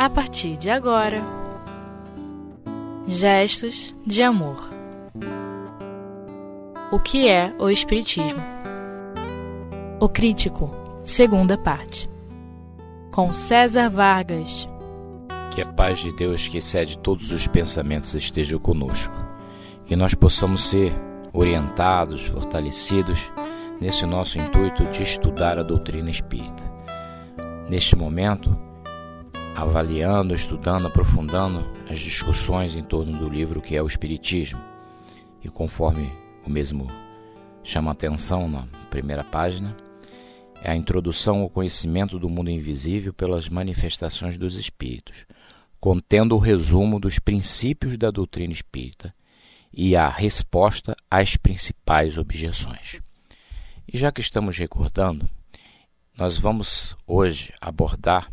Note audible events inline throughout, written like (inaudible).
a partir de agora. Gestos de amor. O que é o Espiritismo? O Crítico, segunda parte. Com César Vargas. Que a paz de Deus, que excede todos os pensamentos, esteja conosco. Que nós possamos ser orientados, fortalecidos nesse nosso intuito de estudar a doutrina espírita. Neste momento, avaliando, estudando, aprofundando as discussões em torno do livro que é o Espiritismo. E conforme o mesmo chama atenção na primeira página, é a introdução ao conhecimento do mundo invisível pelas manifestações dos espíritos, contendo o resumo dos princípios da doutrina espírita e a resposta às principais objeções. E já que estamos recordando, nós vamos hoje abordar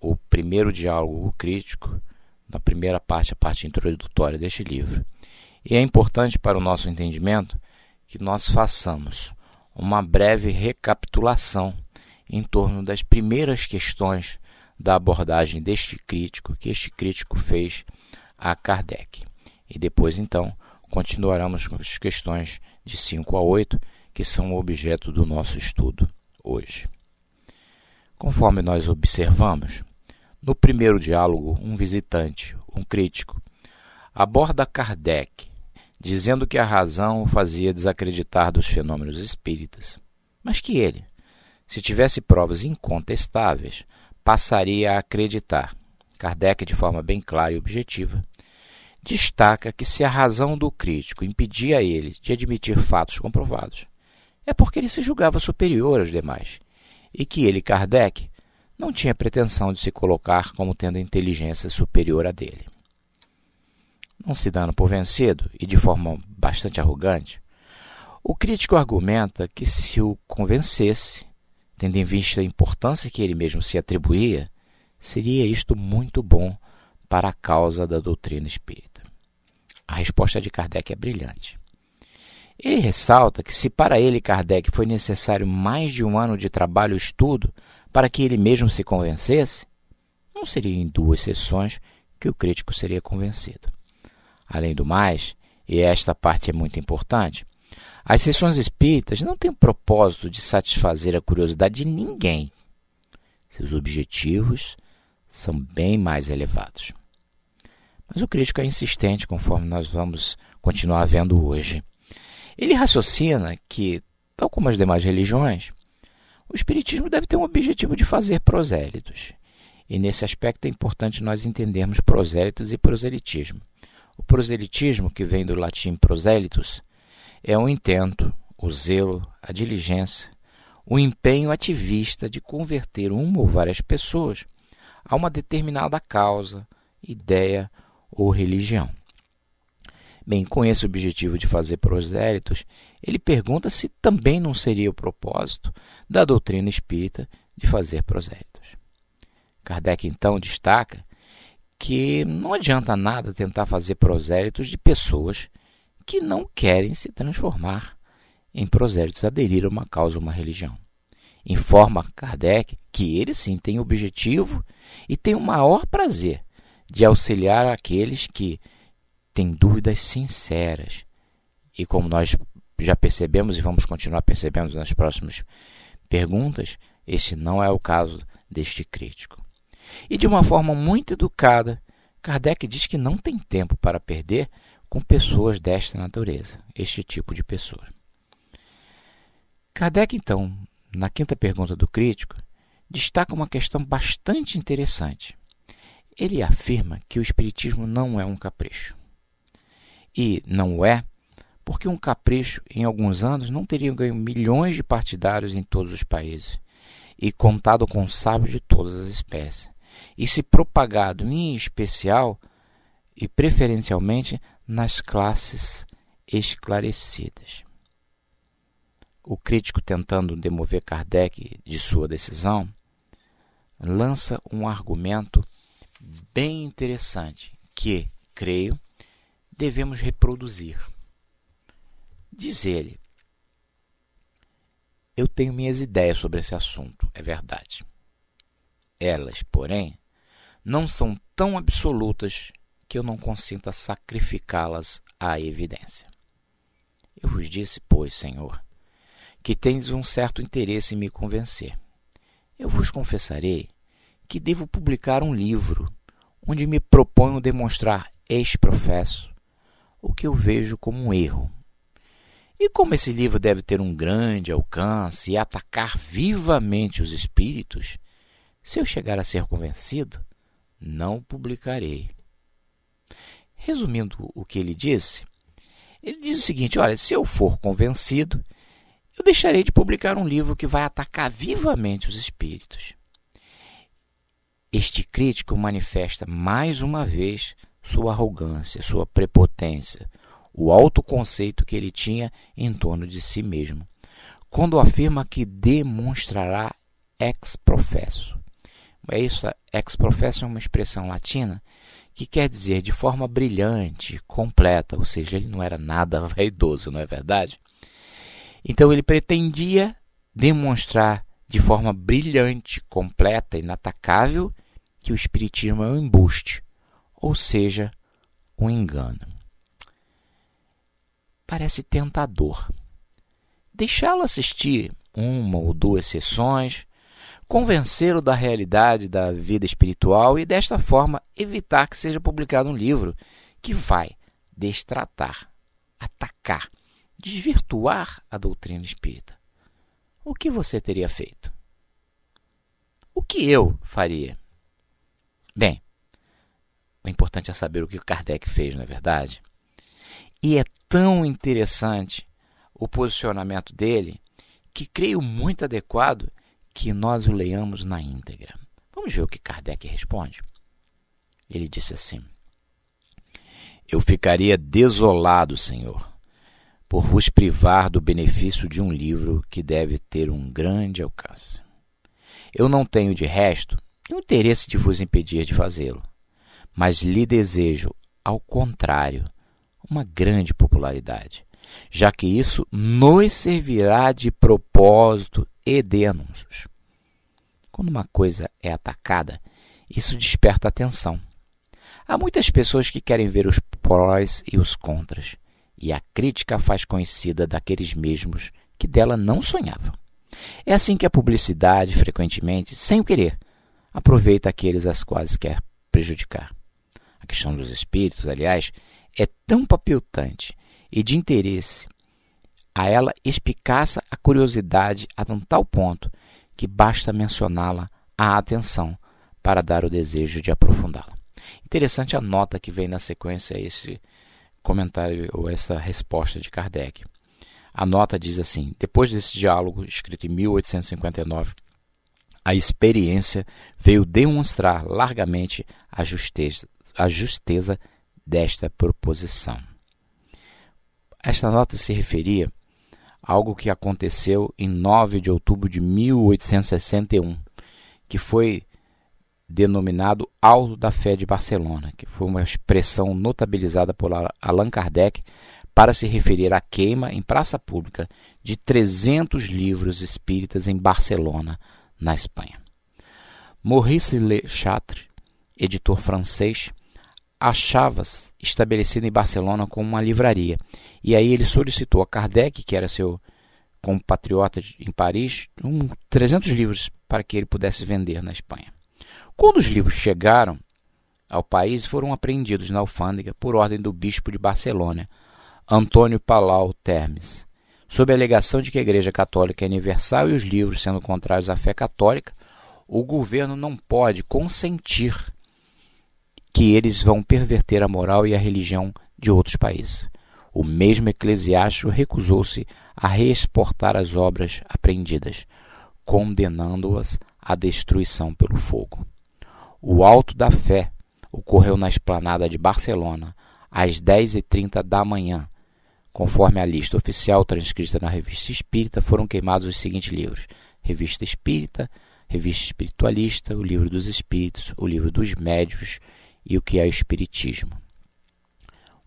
o primeiro diálogo crítico, na primeira parte, a parte introdutória deste livro. E é importante para o nosso entendimento que nós façamos uma breve recapitulação em torno das primeiras questões da abordagem deste crítico que este crítico fez a Kardec. E depois, então, continuaremos com as questões de 5 a 8, que são o objeto do nosso estudo hoje. Conforme nós observamos, no primeiro diálogo, um visitante, um crítico, aborda Kardec, dizendo que a razão o fazia desacreditar dos fenômenos espíritas, mas que ele, se tivesse provas incontestáveis, passaria a acreditar. Kardec, de forma bem clara e objetiva, destaca que se a razão do crítico impedia ele de admitir fatos comprovados, é porque ele se julgava superior aos demais e que ele, Kardec, não tinha pretensão de se colocar como tendo inteligência superior à dele. Não se dando por vencido e de forma bastante arrogante, o crítico argumenta que se o convencesse, tendo em vista a importância que ele mesmo se atribuía, seria isto muito bom para a causa da doutrina espírita. A resposta de Kardec é brilhante. Ele ressalta que se para ele Kardec foi necessário mais de um ano de trabalho e estudo para que ele mesmo se convencesse, não seria em duas sessões que o crítico seria convencido. Além do mais, e esta parte é muito importante, as sessões espíritas não têm o propósito de satisfazer a curiosidade de ninguém. Seus objetivos são bem mais elevados. Mas o crítico é insistente, conforme nós vamos continuar vendo hoje. Ele raciocina que, tal como as demais religiões, o Espiritismo deve ter um objetivo de fazer prosélitos. E nesse aspecto é importante nós entendermos prosélitos e proselitismo. O proselitismo, que vem do latim prosélitos, é o intento, o zelo, a diligência, o empenho ativista de converter uma ou várias pessoas a uma determinada causa, ideia ou religião. Bem, com esse objetivo de fazer prosélitos, ele pergunta se também não seria o propósito da doutrina espírita de fazer prosélitos. Kardec então destaca que não adianta nada tentar fazer prosélitos de pessoas que não querem se transformar em prosélitos, aderir a uma causa, uma religião. Informa Kardec que ele sim tem objetivo e tem o maior prazer de auxiliar aqueles que tem dúvidas sinceras. E como nós já percebemos e vamos continuar percebendo nas próximas perguntas, esse não é o caso deste crítico. E de uma forma muito educada, Kardec diz que não tem tempo para perder com pessoas desta natureza, este tipo de pessoa. Kardec, então, na quinta pergunta do crítico, destaca uma questão bastante interessante. Ele afirma que o Espiritismo não é um capricho. E não é, porque um capricho, em alguns anos, não teria ganho milhões de partidários em todos os países e contado com sábios de todas as espécies, e se propagado em especial e preferencialmente nas classes esclarecidas. O crítico, tentando demover Kardec de sua decisão, lança um argumento bem interessante que, creio, devemos reproduzir. Diz ele: Eu tenho minhas ideias sobre esse assunto, é verdade. Elas, porém, não são tão absolutas que eu não consinta sacrificá-las à evidência. Eu vos disse, pois, Senhor, que tendes um certo interesse em me convencer. Eu vos confessarei que devo publicar um livro onde me proponho demonstrar ex-professo o que eu vejo como um erro. E como esse livro deve ter um grande alcance e atacar vivamente os espíritos, se eu chegar a ser convencido, não publicarei. Resumindo o que ele disse, ele diz o seguinte: olha, se eu for convencido, eu deixarei de publicar um livro que vai atacar vivamente os espíritos. Este crítico manifesta mais uma vez sua arrogância, sua prepotência, o autoconceito que ele tinha em torno de si mesmo, quando afirma que demonstrará ex professo. Essa ex professo é uma expressão latina que quer dizer de forma brilhante, completa, ou seja, ele não era nada (laughs) vaidoso, não é verdade? Então ele pretendia demonstrar de forma brilhante, completa, inatacável, que o Espiritismo é um embuste, ou seja, um engano. Parece tentador. Deixá-lo assistir uma ou duas sessões, convencê-lo da realidade da vida espiritual e, desta forma, evitar que seja publicado um livro que vai destratar, atacar, desvirtuar a doutrina espírita. O que você teria feito? O que eu faria? Bem, o importante é saber o que o Kardec fez, não é verdade? E é tão interessante o posicionamento dele que creio muito adequado que nós o leiamos na íntegra. Vamos ver o que Kardec responde. Ele disse assim: Eu ficaria desolado, Senhor, por vos privar do benefício de um livro que deve ter um grande alcance. Eu não tenho, de resto, interesse de vos impedir de fazê-lo, mas lhe desejo, ao contrário, uma grande popularidade, já que isso nos servirá de propósito e de anúncios. Quando uma coisa é atacada, isso desperta atenção. Há muitas pessoas que querem ver os prós e os contras, e a crítica faz conhecida daqueles mesmos que dela não sonhavam. É assim que a publicidade, frequentemente, sem o querer, aproveita aqueles às quais quer prejudicar. Questão dos espíritos, aliás, é tão papiltante e de interesse a ela espicaça a curiosidade a um tal ponto que basta mencioná-la à atenção para dar o desejo de aprofundá-la. Interessante a nota que vem na sequência a esse comentário ou essa resposta de Kardec. A nota diz assim: depois desse diálogo escrito em 1859, a experiência veio demonstrar largamente a justeza, a justeza desta proposição. Esta nota se referia a algo que aconteceu em 9 de outubro de 1861, que foi denominado Alto da Fé de Barcelona, que foi uma expressão notabilizada por Allan Kardec para se referir à queima em praça pública de 300 livros espíritas em Barcelona, na Espanha. Maurice Le Chatre, editor francês, achava-se estabelecido em Barcelona com uma livraria. E aí ele solicitou a Kardec, que era seu compatriota em Paris, um, 300 livros para que ele pudesse vender na Espanha. Quando os livros chegaram ao país, foram apreendidos na alfândega por ordem do bispo de Barcelona, Antônio Palau Termes, sob a alegação de que a Igreja Católica é universal e os livros sendo contrários à fé católica, o governo não pode consentir que eles vão perverter a moral e a religião de outros países. O mesmo eclesiástico recusou-se a reexportar as obras apreendidas, condenando-as à destruição pelo fogo. O Alto da Fé ocorreu na esplanada de Barcelona às 10h30 da manhã. Conforme a lista oficial transcrita na Revista Espírita, foram queimados os seguintes livros: Revista Espírita, Revista Espiritualista, o Livro dos Espíritos, o Livro dos Médios e o que é o Espiritismo.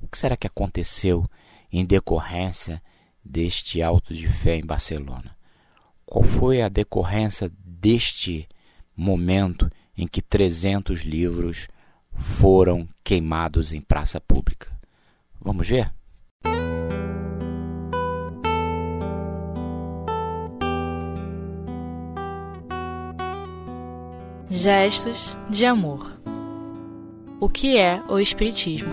O que será que aconteceu em decorrência deste auto de fé em Barcelona? Qual foi a decorrência deste momento em que 300 livros foram queimados em praça pública. Vamos ver? Gestos de amor. O que é o Espiritismo?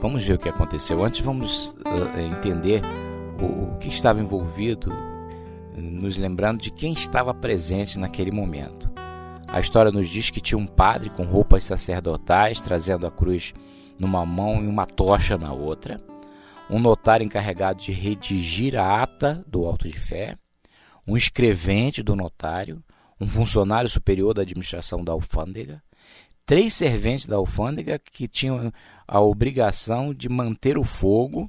Vamos ver o que aconteceu. Antes, vamos uh, entender o, o que estava envolvido, nos lembrando de quem estava presente naquele momento. A história nos diz que tinha um padre com roupas sacerdotais, trazendo a cruz numa mão e uma tocha na outra, um notário encarregado de redigir a ata do auto de fé, um escrevente do notário, um funcionário superior da administração da alfândega, três serventes da alfândega que tinham a obrigação de manter o fogo,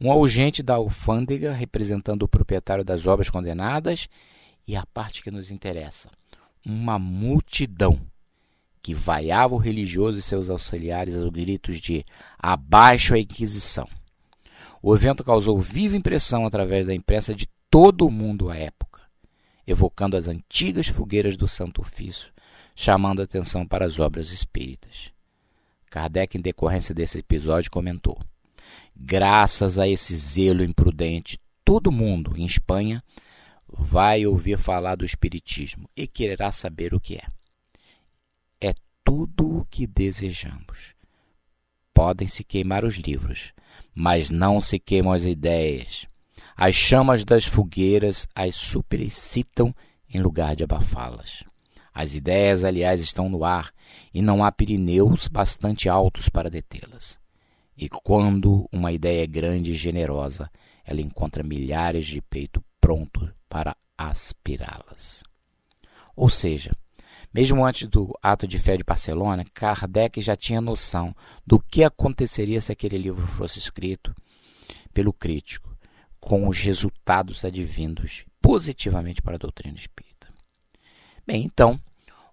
um agente da alfândega representando o proprietário das obras condenadas e a parte que nos interessa, uma multidão que vaiava o religioso e seus auxiliares aos gritos de abaixo a Inquisição. O evento causou viva impressão através da imprensa de todo o mundo à época, evocando as antigas fogueiras do Santo Ofício, chamando atenção para as obras espíritas. Kardec, em decorrência desse episódio, comentou: Graças a esse zelo imprudente, todo mundo em Espanha vai ouvir falar do Espiritismo e quererá saber o que é. É tudo o que desejamos. Podem se queimar os livros, mas não se queimam as ideias. As chamas das fogueiras as superexcitam em lugar de abafá-las. As ideias, aliás, estão no ar e não há Pirineus bastante altos para detê-las. E quando uma ideia é grande e generosa, ela encontra milhares de peito prontos para aspirá-las. Ou seja, mesmo antes do ato de fé de Barcelona, Kardec já tinha noção do que aconteceria se aquele livro fosse escrito pelo crítico, com os resultados advindos positivamente para a doutrina espírita. Bem, então,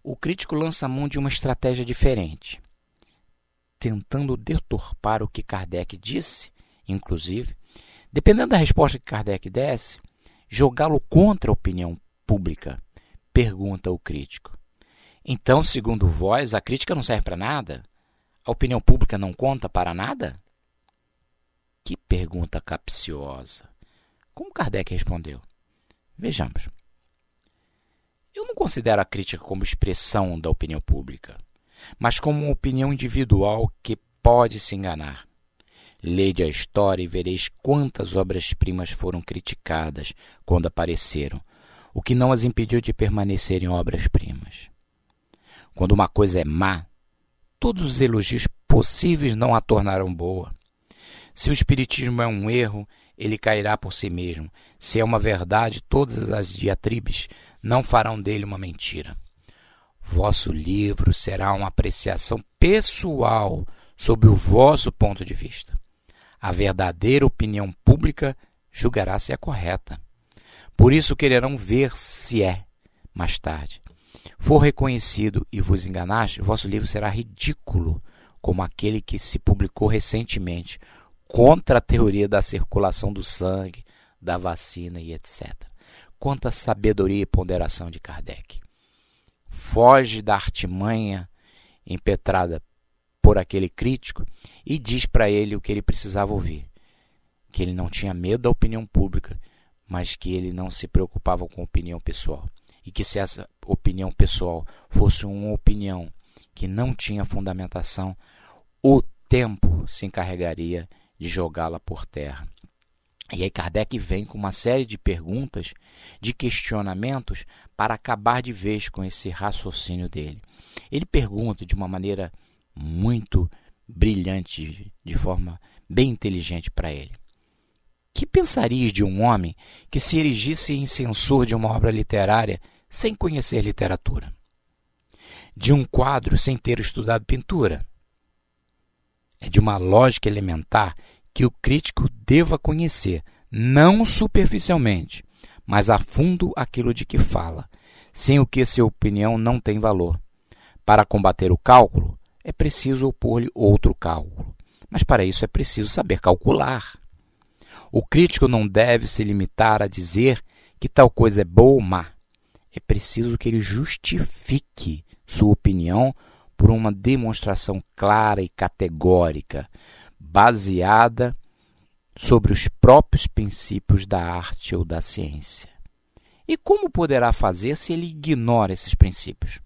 o crítico lança mão de uma estratégia diferente, tentando deturpar o que Kardec disse, inclusive, dependendo da resposta que Kardec desse, jogá-lo contra a opinião pública? Pergunta o crítico. Então, segundo vós, a crítica não serve para nada? A opinião pública não conta para nada? Que pergunta capciosa. Como Kardec respondeu? Vejamos. Eu não considero a crítica como expressão da opinião pública, mas como uma opinião individual que pode se enganar. Lede a história e vereis quantas obras-primas foram criticadas quando apareceram, o que não as impediu de permanecerem obras-primas. Quando uma coisa é má, todos os elogios possíveis não a tornarão boa. Se o Espiritismo é um erro, ele cairá por si mesmo. Se é uma verdade, todas as diatribes não farão dele uma mentira. Vosso livro será uma apreciação pessoal sob o vosso ponto de vista a verdadeira opinião pública julgará se é correta. Por isso quererão ver se é, mais tarde. For reconhecido e vos enganaste, vosso livro será ridículo, como aquele que se publicou recentemente contra a teoria da circulação do sangue, da vacina e etc. Quanta sabedoria e ponderação de Kardec. Foge da artimanha impetrada por aquele crítico e diz para ele o que ele precisava ouvir: que ele não tinha medo da opinião pública, mas que ele não se preocupava com opinião pessoal. E que se essa opinião pessoal fosse uma opinião que não tinha fundamentação, o tempo se encarregaria de jogá-la por terra. E aí Kardec vem com uma série de perguntas, de questionamentos, para acabar de vez com esse raciocínio dele. Ele pergunta de uma maneira muito brilhante, de forma bem inteligente para ele. Que pensarias de um homem que se erigisse em censor de uma obra literária sem conhecer literatura? De um quadro sem ter estudado pintura? É de uma lógica elementar que o crítico deva conhecer, não superficialmente, mas a fundo aquilo de que fala, sem o que sua opinião não tem valor. Para combater o cálculo, é preciso opor-lhe outro cálculo. Mas para isso é preciso saber calcular. O crítico não deve se limitar a dizer que tal coisa é boa ou má. É preciso que ele justifique sua opinião por uma demonstração clara e categórica, baseada sobre os próprios princípios da arte ou da ciência. E como poderá fazer se ele ignora esses princípios?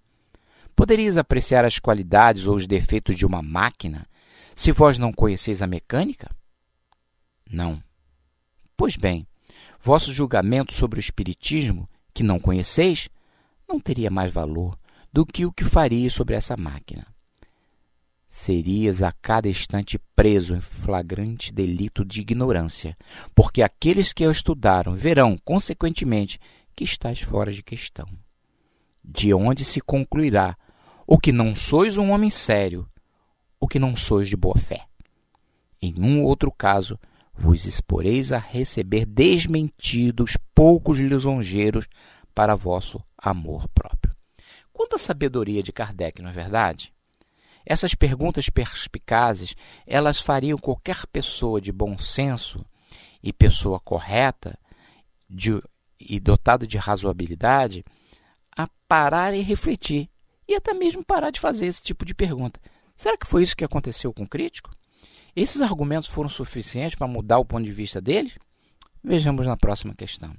Poderias apreciar as qualidades ou os defeitos de uma máquina se vós não conheceis a mecânica? Não. Pois bem, vosso julgamento sobre o Espiritismo, que não conheceis, não teria mais valor do que o que farias sobre essa máquina. Serias a cada instante preso em flagrante delito de ignorância, porque aqueles que a estudaram verão, consequentemente, que estás fora de questão. De onde se concluirá o que não sois um homem sério, o que não sois de boa fé. Em um outro caso, vos exporeis a receber desmentidos poucos lisonjeiros para vosso amor próprio. Quanta sabedoria de Kardec, não é verdade? Essas perguntas perspicazes, elas fariam qualquer pessoa de bom senso e pessoa correta de, e dotada de razoabilidade a parar e refletir e até mesmo parar de fazer esse tipo de pergunta. Será que foi isso que aconteceu com o crítico? Esses argumentos foram suficientes para mudar o ponto de vista deles? Vejamos na próxima questão.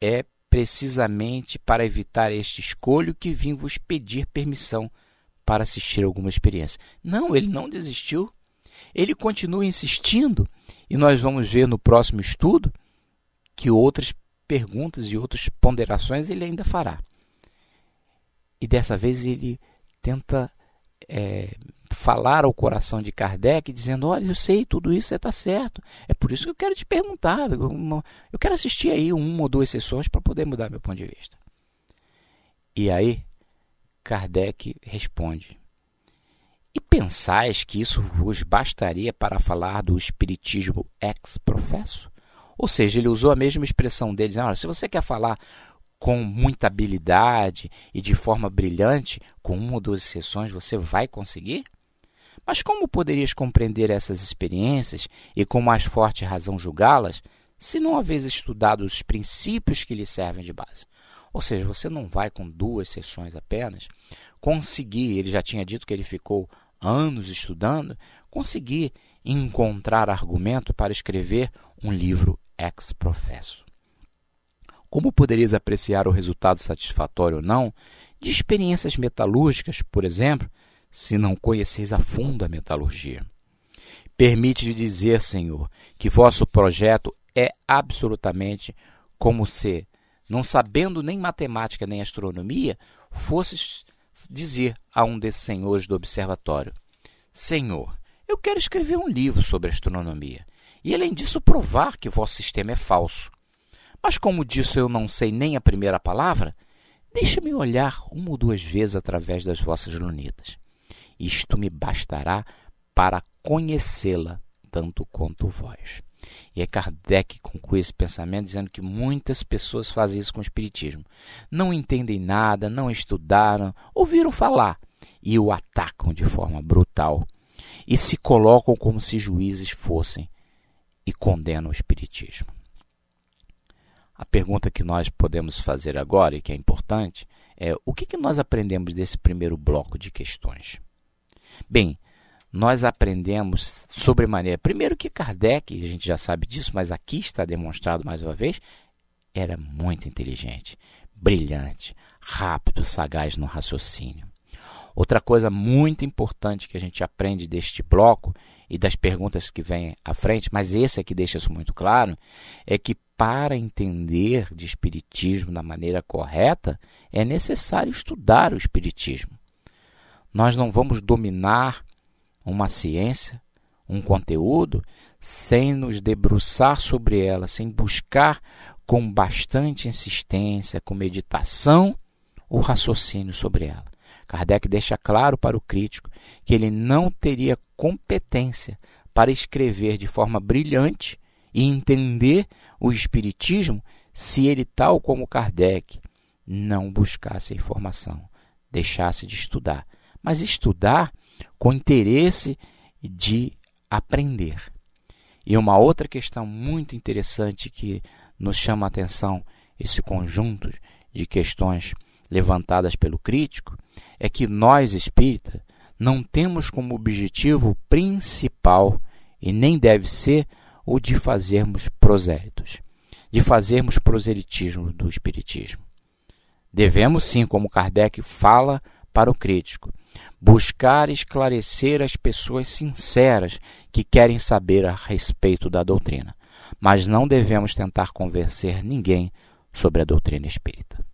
É precisamente para evitar este escolho que vim vos pedir permissão para assistir alguma experiência. Não, ele não desistiu. Ele continua insistindo e nós vamos ver no próximo estudo que outras perguntas e outras ponderações ele ainda fará. E dessa vez ele tenta é, falar ao coração de Kardec, dizendo: Olha, eu sei tudo isso, você está certo. É por isso que eu quero te perguntar. Eu quero assistir aí uma ou duas sessões para poder mudar meu ponto de vista. E aí, Kardec responde: E pensais que isso vos bastaria para falar do espiritismo ex-professo? Ou seja, ele usou a mesma expressão dele, dizendo: Olha, se você quer falar com muita habilidade e de forma brilhante, com uma ou duas sessões você vai conseguir? Mas como poderias compreender essas experiências e com mais forte razão julgá-las se não haveis estudado os princípios que lhe servem de base? Ou seja, você não vai com duas sessões apenas conseguir, ele já tinha dito que ele ficou anos estudando, conseguir encontrar argumento para escrever um livro ex professo. Como poderias apreciar o resultado satisfatório ou não de experiências metalúrgicas, por exemplo, se não conheceis a fundo a metalurgia? Permite-lhe dizer, Senhor, que vosso projeto é absolutamente como se, não sabendo nem matemática nem astronomia, fosses dizer a um desses senhores do observatório: Senhor, eu quero escrever um livro sobre astronomia e, além disso, provar que vosso sistema é falso. Mas como disso eu não sei nem a primeira palavra, deixa-me olhar uma ou duas vezes através das vossas lunetas. Isto me bastará para conhecê-la tanto quanto vós. E é Kardec conclui esse pensamento dizendo que muitas pessoas fazem isso com o Espiritismo. Não entendem nada, não estudaram, ouviram falar e o atacam de forma brutal. E se colocam como se juízes fossem e condenam o Espiritismo. A pergunta que nós podemos fazer agora e que é importante é o que, que nós aprendemos desse primeiro bloco de questões? Bem, nós aprendemos sobremaneira. Primeiro que Kardec, a gente já sabe disso, mas aqui está demonstrado mais uma vez, era muito inteligente, brilhante, rápido, sagaz no raciocínio. Outra coisa muito importante que a gente aprende deste bloco e das perguntas que vêm à frente, mas esse aqui deixa isso muito claro, é que para entender de espiritismo da maneira correta, é necessário estudar o espiritismo. Nós não vamos dominar uma ciência, um conteúdo, sem nos debruçar sobre ela, sem buscar com bastante insistência, com meditação, o raciocínio sobre ela. Kardec deixa claro para o crítico que ele não teria competência para escrever de forma brilhante e entender o Espiritismo se ele, tal como Kardec, não buscasse a informação, deixasse de estudar, mas estudar com interesse de aprender. E uma outra questão muito interessante que nos chama a atenção esse conjunto de questões levantadas pelo crítico é que nós espírita não temos como objetivo principal e nem deve ser o de fazermos prosélitos, de fazermos proselitismo do espiritismo. Devemos sim, como Kardec fala para o crítico, buscar esclarecer as pessoas sinceras que querem saber a respeito da doutrina, mas não devemos tentar convencer ninguém sobre a doutrina espírita.